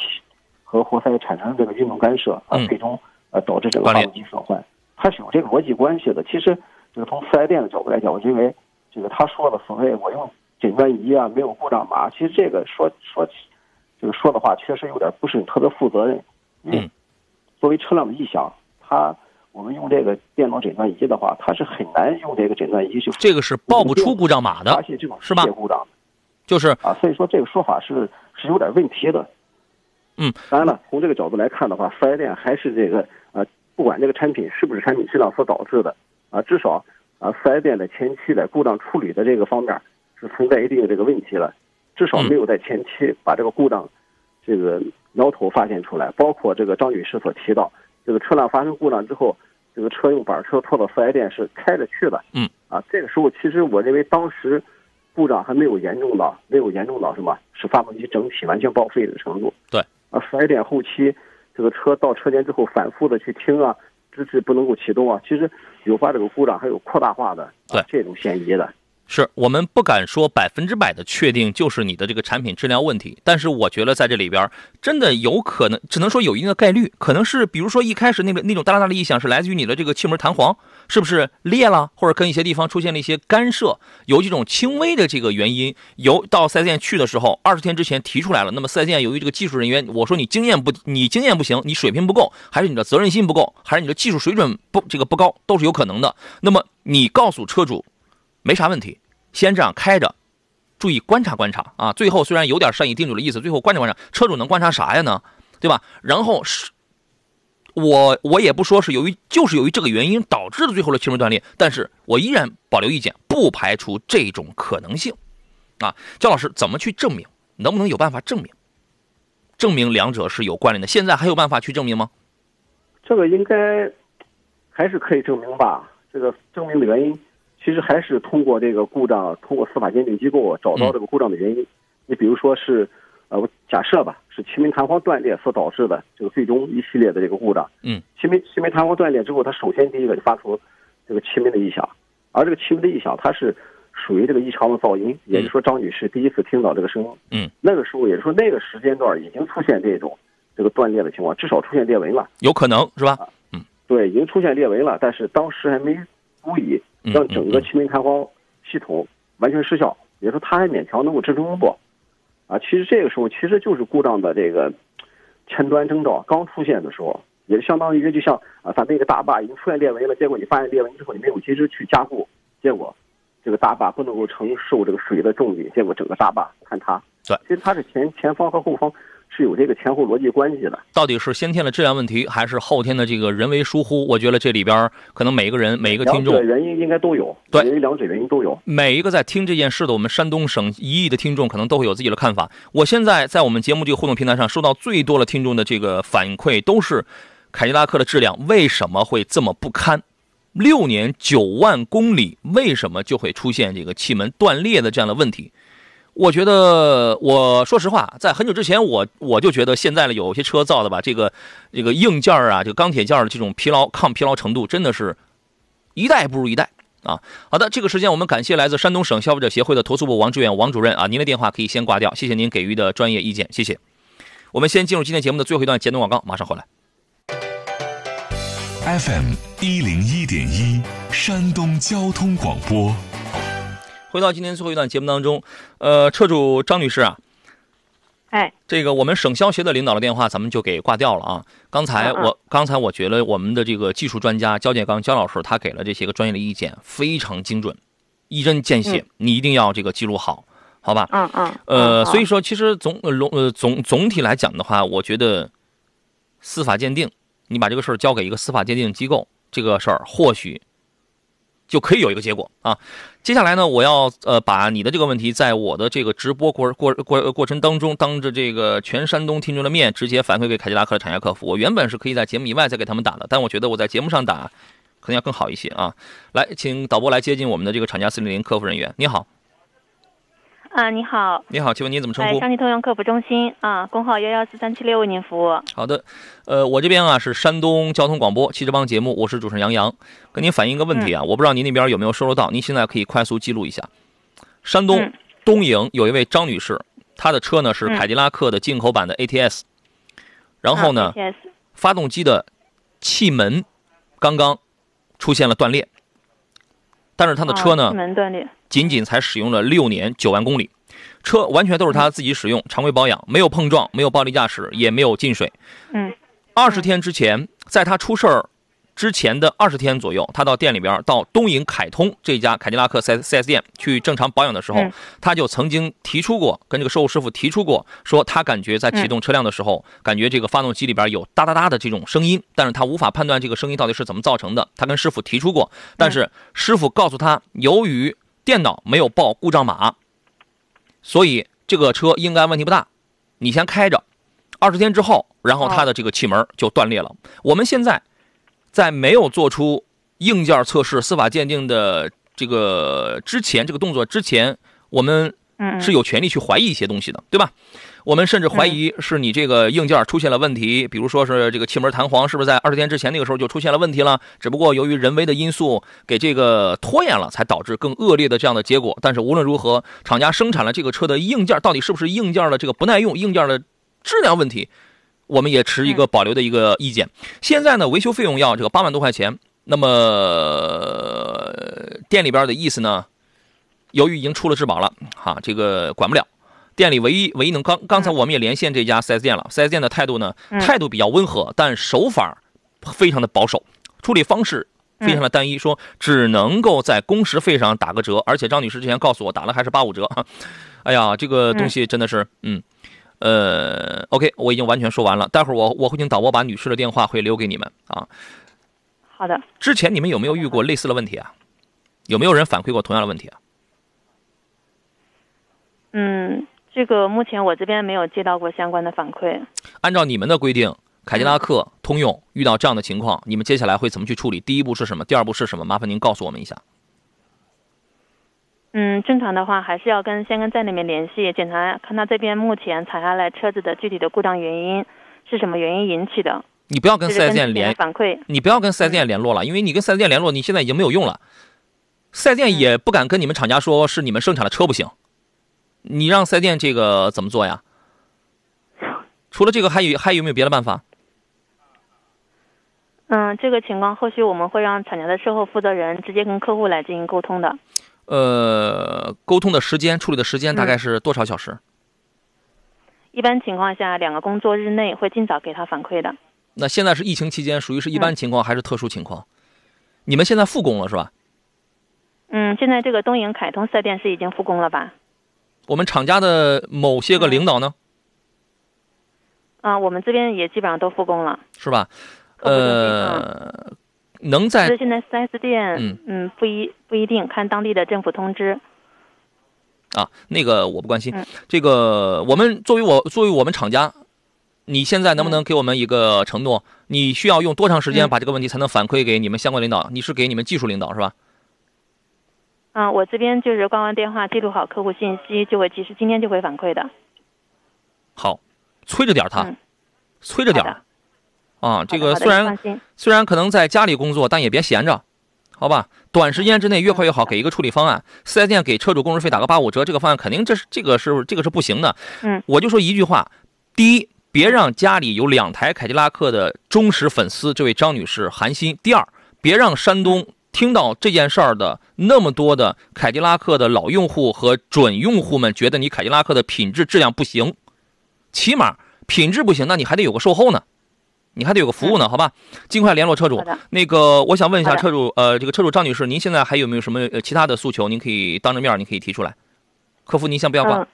和活塞产生这个运动干涉，啊嗯，最终呃导致整个发动机损坏，它是有这个逻辑关系的。其实这个从四 S 店的角度来讲，我认为这个他说的所谓我用诊断仪啊，没有故障码，其实这个说说这个说的话确实有点不是特别负责任，因为嗯作为车辆的异响，它我们用这个电脑诊断仪的话，它是很难用这个诊断仪去这个是报不出故障码发的，现这种是吧故障。就是啊，所以说这个说法是是有点问题的。嗯，当然了，从这个角度来看的话，四 S 店还是这个呃，不管这个产品是不是产品质量所导致的啊，至少啊，四 S 店的前期的故障处理的这个方面是存在一定的这个问题了，至少没有在前期把这个故障这个苗头发现出来。包括这个张女士所提到，这个车辆发生故障之后，这个车用板车拖到四 S 店是开着去的。嗯，啊，这个时候其实我认为当时。故障还没有严重到没有严重到什么，是发动机整体完全报废的程度。对，啊，四 S 店后期这个车到车间之后反复的去听啊，直至不能够启动啊，其实有发这个故障还有扩大化的、啊、这种嫌疑的。是我们不敢说百分之百的确定就是你的这个产品质量问题，但是我觉得在这里边真的有可能，只能说有一定的概率，可能是比如说一开始那个那种哒啦哒的异响是来自于你的这个气门弹簧是不是裂了，或者跟一些地方出现了一些干涉，有这种轻微的这个原因，由到四 S 店去的时候，二十天之前提出来了，那么四 S 店由于这个技术人员，我说你经验不，你经验不行，你水平不够，还是你的责任心不够，还是你的技术水准不这个不高，都是有可能的。那么你告诉车主。没啥问题，先这样开着，注意观察观察啊。最后虽然有点善意叮嘱的意思，最后观察观察，车主能观察啥呀呢？对吧？然后是，我我也不说是由于就是由于这个原因导致的最后的气门断裂，但是我依然保留意见，不排除这种可能性。啊，焦老师怎么去证明？能不能有办法证明？证明两者是有关联的？现在还有办法去证明吗？这个应该还是可以证明吧？这个证明的原因，其实还是通过这个故障，通过司法鉴定机构找到这个故障的原因。你比如说是，呃，我假设吧，是气门弹簧断裂所导致的这个最终一系列的这个故障。嗯，气门气门弹簧断裂之后，它首先第一个就发出这个气门的异响，而这个气门的异响，它是属于这个异常的噪音，也就是说张女士第一次听到这个声音。嗯，那个时候，也就是说那个时间段已经出现这种这个断裂的情况，至少出现裂纹了。有可能是吧？嗯对，已经出现裂纹了，但是当时还没足以让整个气门弹簧系统完全失效，也就是说它还勉强能够支撑不。啊，其实这个时候其实就是故障的这个前端征兆刚出现的时候，也相当于就像啊，咱那个大坝已经出现裂纹了，结果你发现裂纹之后你没有及时去加固，结果这个大坝不能够承受这个水的重力，结果整个大坝坍塌。对，其实它是前前方和后方是有这个前后逻辑关系的。到底是先天的质量问题，还是后天的这个人为疏忽？我觉得这里边可能每一个人、每一个听众，两者原因应该都有。对，两者原因都有。每一个在听这件事的我们山东省一亿的听众，可能都会有自己的看法。我现在在我们节目这个互动平台上收到最多的听众的这个反馈，都是凯迪拉克的质量为什么会这么不堪？六年九万公里，为什么就会出现这个气门断裂的这样的问题？我觉得，我说实话，在很久之前，我我就觉得现在的有些车造的吧，这个这个硬件啊，这个钢铁件的这种疲劳抗疲劳程度，真的是一代不如一代啊。好的，这个时间我们感谢来自山东省消费者协会的投诉部王志远王主任啊，您的电话可以先挂掉，谢谢您给予的专业意见，谢谢。我们先进入今天节目的最后一段简短广告，马上回来。FM 一零一点一，山东交通广播。回到今天最后一段节目当中，呃，车主张女士啊，哎，这个我们省消协的领导的电话咱们就给挂掉了啊。刚才嗯嗯我刚才我觉得我们的这个技术专家焦建刚焦老师他给了这些个专业的意见，非常精准，一针见血，你一定要这个记录好，好吧？嗯嗯，呃，嗯所以说其实总呃笼呃总总体来讲的话，我觉得司法鉴定，你把这个事儿交给一个司法鉴定机构，这个事儿或许就可以有一个结果啊。接下来呢，我要呃把你的这个问题，在我的这个直播过过过过程当中，当着这个全山东听众的面，直接反馈给凯迪拉克的厂家客服。我原本是可以在节目以外再给他们打的，但我觉得我在节目上打可能要更好一些啊。来，请导播来接近我们的这个厂家四零零客服人员。你好，啊，你好，你好，请问您怎么称哎，呼？上汽通用客服中心啊，工号幺幺四三七六为您服务。好的，呃，我这边啊是山东交通广播汽车帮节目，我是主持人杨洋，跟您反映一个问题啊，我不知道您那边有没有收收到，您现在可以快速记录一下。山东嗯。东营有一位张女士，她的车呢是嗯。凯迪拉克的进口版的 ATS，、然后呢发动机的气门刚刚出现了断裂，但是她的车呢，啊气门断裂，仅仅才使用了六年九万公里，车完全都是他自己使用，常规保养，没有碰撞，没有暴力驾驶，也没有进水。嗯二十天之前，在他出事儿之前的二十天左右，他到店里边，到东营凯通这家凯迪拉克4 4S 店去正常保养的时候，嗯他就曾经提出过，跟这个售后师傅提出过，说他感觉在启动车辆的时候，感觉这个发动机里边有哒哒哒的这种声音，但是他无法判断这个声音到底是怎么造成的。他跟师傅提出过，但是师傅告诉他，由于电脑没有报故障码，所以这个车应该问题不大，你先开着。二十天之后，然后它的这个气门就断裂了。我们现在在没有做出硬件测试、司法鉴定的这个之前，这个动作之前，我们嗯，是有权利去怀疑一些东西的，对吧？我们甚至怀疑是你这个硬件出现了问题，比如说是这个气门弹簧是不是在二十天之前那个时候就出现了问题了？只不过由于人为的因素给这个拖延了，才导致更恶劣的这样的结果。但是无论如何，厂家生产了这个车的硬件到底是不是硬件的这个不耐用、硬件的质量问题，我们也持一个保留的一个意见。现在呢，维修费用要这个八万多块钱，那么呃店里边的意思呢，由于已经出了质保了，哈，这个管不了。店里唯一唯一能刚刚才我们也连线这家 4S 店了，4S 店的态度呢，嗯态度比较温和，但手法非常的保守，处理方式非常的单一，说只能够在工时费上打个折，而且张女士之前告诉我打了还是八五折，哎呀，这个东西真的是，嗯，呃，OK，我已经完全说完了。待会儿我我会请导播把女士的电话会留给你们啊。好的。之前你们有没有遇过类似的问题啊？有没有人反馈过同样的问题啊？嗯，这个目前我这边没有接到过相关的反馈。按照你们的规定，凯迪拉克、通用遇到这样的情况，你们接下来会怎么去处理？第一步是什么？第二步是什么？麻烦您告诉我们一下。嗯，正常的话还是要跟先跟站那边联系检查，看他这边目前采下来车子的具体的故障原因是什么原因引起的。你不要跟四 S 店联反馈，你不要跟四 S 店联络了，因为你跟四 S 店联络，你现在已经没有用了。四 S 店也不敢跟你们厂家说是你们生产的车不行，你让四 S 店这个怎么做呀？除了这个，还有还有没有别的办法？嗯，这个情况后续我们会让厂家的售后负责人直接跟客户来进行沟通的。呃，沟通的时间、处理的时间大概是多少小时？一般情况下，两个工作日内会尽早给他反馈的。那现在是疫情期间，属于是一般情况还是特殊情况？你们现在复工了是吧？嗯，现在这个东营凯通四 S 店是已经复工了吧？我们厂家的某些个领导呢？啊，我们这边也基本上都复工了，是吧？呃。能在是现在四 S 店，嗯嗯，不一不一定看当地的政府通知。啊，那个我不关心。这个我们作为我作为我们厂家，你现在能不能给我们一个承诺？你需要用多长时间把这个问题才能反馈给你们相关领导？你是给你们技术领导是吧？啊，我这边就是挂完电话，记录好客户信息，就会及时今天就会反馈的。好，催着点他，催着点。啊，这个虽然虽然可能在家里工作，但也别闲着，好吧？短时间之内越快越好，给一个处理方案。四 S 店给车主工时费打个八五折，这个方案肯定这是这个是这个是不行的。嗯，我就说一句话：第一，别让家里有两台凯迪拉克的忠实粉丝这位张女士寒心；第二，别让山东听到这件事儿的那么多的凯迪拉克的老用户和准用户们觉得你凯迪拉克的品质质量不行，起码品质不行，那你还得有个售后呢。你还得有个服务呢，好吧？尽快联络车主。那个，我想问一下车主，呃，这个车主张女士，您现在还有没有什么呃其他的诉求？您可以当着面，您可以提出来。客服，您先不要挂。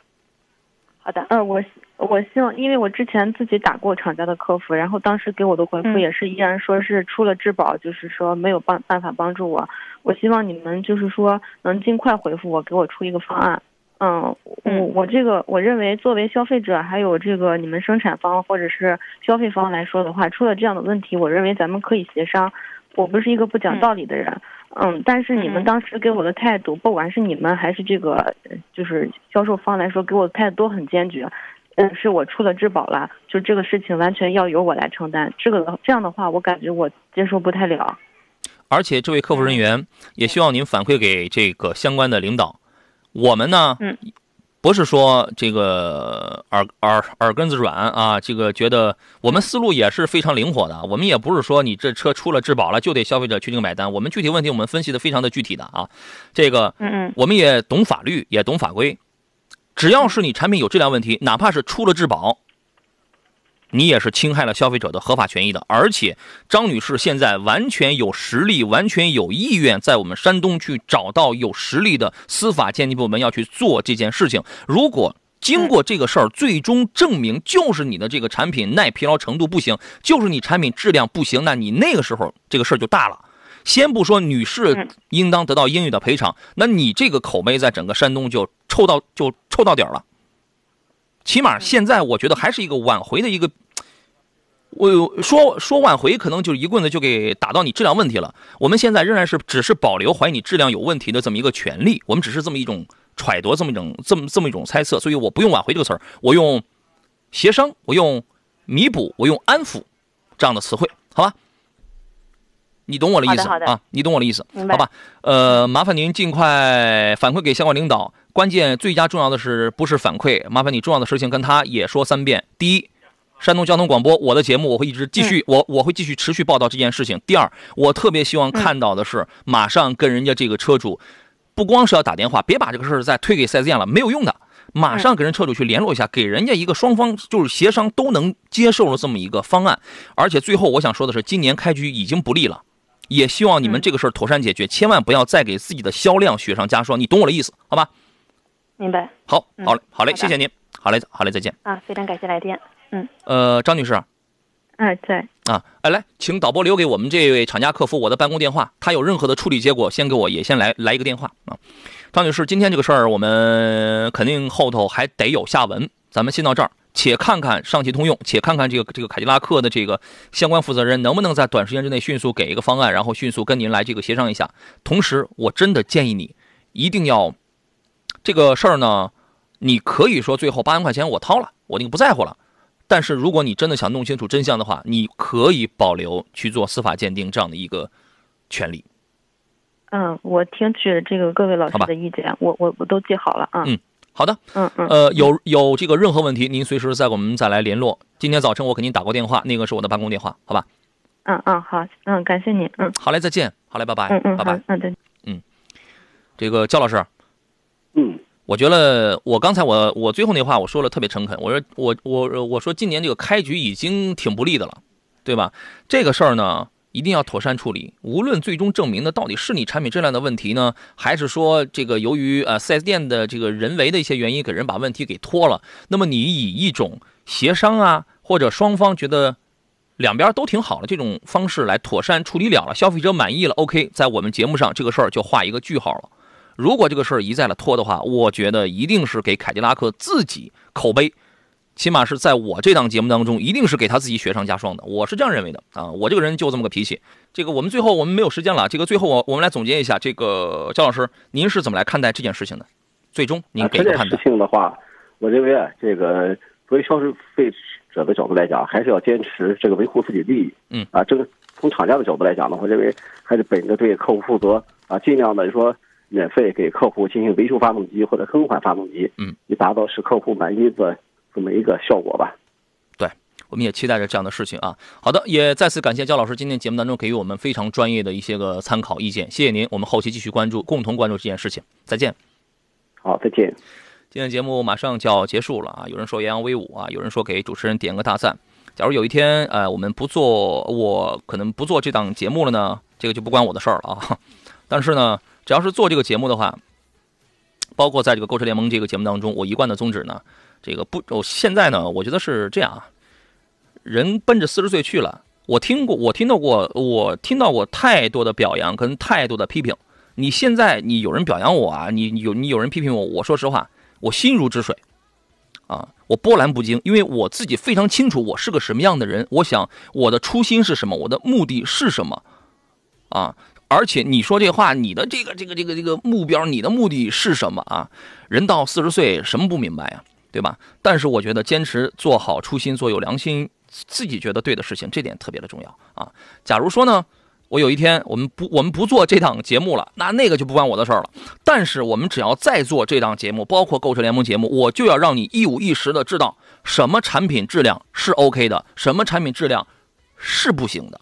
好的，嗯，我我希望，因为我之前自己打过厂家的客服，然后当时给我的回复也是依然说是出了质保，就是说没有办办法帮助我。我希望你们就是说能尽快回复我，给我出一个方案。嗯，我我这个我认为，作为消费者，还有这个你们生产方或者是消费方来说的话，出了这样的问题，我认为咱们可以协商。我不是一个不讲道理的人，嗯，但是你们当时给我的态度，不管是你们还是这个就是销售方来说，给我的态度都很坚决。嗯，是我出了质保了，就这个事情完全要由我来承担。这个这样的话，我感觉我接受不太了。而且，这位客服人员也希望您反馈给这个相关的领导。我们呢，嗯，不是说这个耳耳耳根子软啊，这个觉得我们思路也是非常灵活的。我们也不是说你这车出了质保了就得消费者去定买单。我们具体问题我们分析的非常的具体的啊，这个，嗯嗯，我们也懂法律，也懂法规，只要是你产品有质量问题，哪怕是出了质保。你也是侵害了消费者的合法权益的，而且张女士现在完全有实力，完全有意愿在我们山东去找到有实力的司法鉴定部门要去做这件事情。如果经过这个事儿，最终证明就是你的这个产品耐疲劳程度不行，就是你产品质量不行，那你那个时候这个事儿就大了。先不说女士应当得到应有的赔偿，那你这个口碑在整个山东就臭到就臭到底儿了。起码现在我觉得还是一个挽回的一个。我说说挽回，可能就一棍子就给打到你质量问题了。我们现在仍然是只是保留怀疑你质量有问题的这么一个权利，我们只是这么一种揣度，这么一种这么这么一种猜测。所以我不用挽回这个词儿，我用协商，我用弥补，我用安抚这样的词汇，好吧？你懂我的意思啊？你懂我的意思，好吧？呃，麻烦您尽快反馈给相关领导。关键最佳重要的是不是反馈？麻烦你重要的事情跟他也说三遍。第一。山东交通广播，我的节目我会一直继续，我我会继续持续报道这件事情。第二，我特别希望看到的是，马上跟人家这个车主，不光是要打电话，别把这个事儿再推给四 S 店了，没有用的。马上给人车主去联络一下，给人家一个双方就是协商都能接受的这么一个方案。而且最后我想说的是，今年开局已经不利了，也希望你们这个事儿妥善解决，千万不要再给自己的销量雪上加霜。你懂我的意思，好吧？明白。好，好嘞，好嘞，谢谢您。好嘞，好嘞，再见。啊，非常感谢来电。嗯，呃，张女士，哎，在啊，哎，来，请导播留给我们这位厂家客服我的办公电话，他有任何的处理结果，先给我也先来来一个电话啊。张女士，今天这个事儿我们肯定后头还得有下文，咱们先到这儿，且看看上汽通用，且看看这个这个凯迪拉克的这个相关负责人能不能在短时间之内迅速给一个方案，然后迅速跟您来这个协商一下。同时，我真的建议你一定要这个事儿呢，你可以说最后八万块钱我掏了，我那个不在乎了。但是如果你真的想弄清楚真相的话，你可以保留去做司法鉴定这样的一个权利。嗯，我听取这个各位老师的意见，我我我都记好了啊。嗯，好的。嗯嗯。呃，有有这个任何问题，您随时再给我们再来联络。今天早晨我给您打过电话，那个是我的办公电话，好吧？嗯嗯，好，嗯，感谢您，嗯。好嘞，再见。好嘞，拜拜。嗯嗯，拜拜。嗯对。嗯，这个焦老师，嗯，我觉得我刚才我我最后那话我说了特别诚恳，我说我我我说今年这个开局已经挺不利的了，对吧？这个事儿呢。一定要妥善处理。无论最终证明的到底是你产品质量的问题呢，还是说这个由于呃 4S 店的这个人为的一些原因给人把问题给拖了，那么你以一种协商啊，或者双方觉得两边都挺好的这种方式来妥善处理了了，消费者满意了，OK，在我们节目上这个事儿就画一个句号了。如果这个事儿一再的拖的话，我觉得一定是给凯迪拉克自己口碑。起码是在我这档节目当中，一定是给他自己雪上加霜的，我是这样认为的啊！我这个人就这么个脾气。这个我们最后我们没有时间了，这个最后我我们来总结一下，这个焦老师，您是怎么来看待这件事情的？最终您给个判断。这件事情的话，我认为啊，这个作为消费者的角度来讲，还是要坚持这个维护自己利益。嗯啊，这个从厂家的角度来讲呢，我认为还是本着对客户负责啊，尽量的说免费给客户进行维修发动机或者更换发动机。嗯，以达到使客户满意的。这么一个效果吧，对，我们也期待着这样的事情啊。好的，也再次感谢焦老师今天节目当中给予我们非常专业的一些个参考意见，谢谢您。我们后期继续关注，共同关注这件事情。再见。好，再见。今天节目马上就要结束了啊，有人说洋洋威武啊，有人说给主持人点个大赞。假如有一天呃我们不做，我可能不做这档节目了呢，这个就不关我的事儿了啊。但是呢，只要是做这个节目的话，包括在这个购车联盟这个节目当中，我一贯的宗旨呢。这个不，我现在呢，我觉得是这样啊，人奔着四十岁去了。我听过，我听到过，我听到过太多的表扬跟太多的批评。你现在你有人表扬我啊，你有你有人批评我，我说实话，我心如止水，啊，我波澜不惊，因为我自己非常清楚我是个什么样的人。我想我的初心是什么，我的目的是什么，啊，而且你说这话，你的这个这个这个这个目标，你的目的是什么啊？人到四十岁，什么不明白呀？对吧？但是我觉得坚持做好初心，做有良心、自己觉得对的事情，这点特别的重要啊。假如说呢，我有一天我们不我们不做这档节目了，那那个就不关我的事儿了。但是我们只要再做这档节目，包括购车联盟节目，我就要让你一五一十的知道什么产品质量是 OK 的，什么产品质量是不行的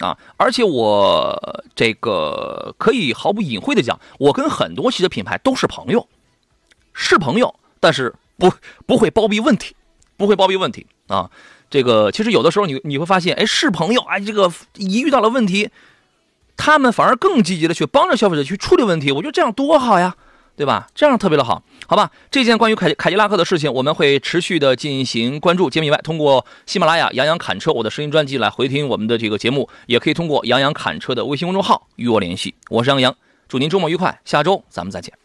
啊。而且我这个可以毫不隐晦的讲，我跟很多汽车品牌都是朋友，是朋友。但是不不会包庇问题，不会包庇问题啊！这个其实有的时候你你会发现，哎，是朋友哎，这个一遇到了问题，他们反而更积极的去帮着消费者去处理问题。我觉得这样多好呀，对吧？这样特别的好，好吧？这件关于凯凯迪拉克的事情，我们会持续的进行关注。节目以外，通过喜马拉雅“杨洋侃车”我的声音专辑来回听我们的这个节目，也可以通过“杨洋侃车”的微信公众号与我联系。我是杨洋，祝您周末愉快，下周咱们再见。